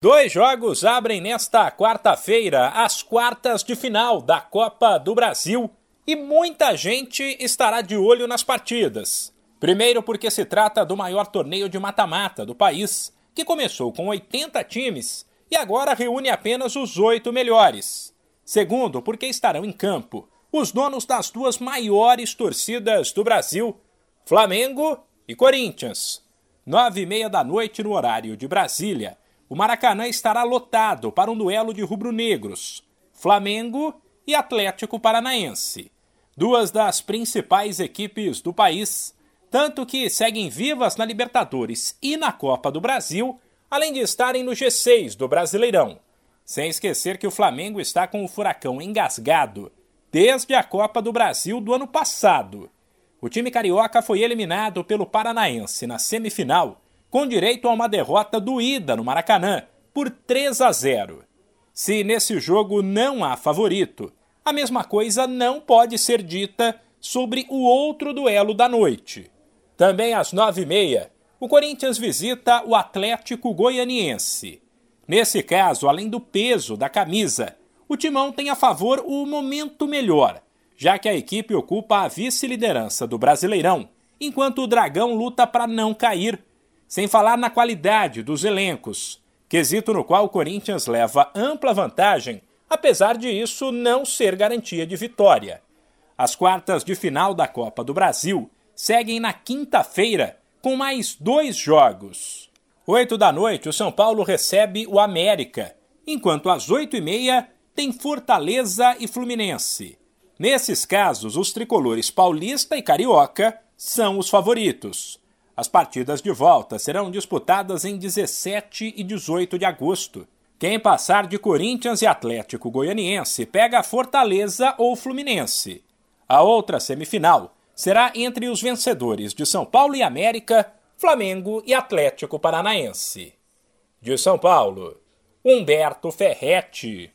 Dois jogos abrem nesta quarta-feira as quartas de final da Copa do Brasil e muita gente estará de olho nas partidas. Primeiro, porque se trata do maior torneio de mata-mata do país, que começou com 80 times e agora reúne apenas os oito melhores. Segundo, porque estarão em campo os donos das duas maiores torcidas do Brasil, Flamengo e Corinthians. Nove e meia da noite no horário de Brasília o Maracanã estará lotado para um duelo de rubro-negros, Flamengo e Atlético Paranaense, duas das principais equipes do país, tanto que seguem vivas na Libertadores e na Copa do Brasil, além de estarem no G6 do Brasileirão. Sem esquecer que o Flamengo está com o furacão engasgado desde a Copa do Brasil do ano passado. O time carioca foi eliminado pelo Paranaense na semifinal com direito a uma derrota doída no Maracanã por 3 a 0. Se nesse jogo não há favorito, a mesma coisa não pode ser dita sobre o outro duelo da noite. Também às nove e meia, o Corinthians visita o Atlético Goianiense. Nesse caso, além do peso da camisa, o Timão tem a favor o momento melhor, já que a equipe ocupa a vice-liderança do Brasileirão, enquanto o Dragão luta para não cair sem falar na qualidade dos elencos, quesito no qual o Corinthians leva ampla vantagem, apesar de isso não ser garantia de vitória. As quartas de final da Copa do Brasil seguem na quinta-feira, com mais dois jogos. Oito da noite, o São Paulo recebe o América, enquanto às oito e meia tem Fortaleza e Fluminense. Nesses casos, os tricolores paulista e carioca são os favoritos. As partidas de volta serão disputadas em 17 e 18 de agosto. Quem passar de Corinthians e Atlético Goianiense pega Fortaleza ou Fluminense. A outra semifinal será entre os vencedores de São Paulo e América, Flamengo e Atlético Paranaense. De São Paulo, Humberto Ferretti.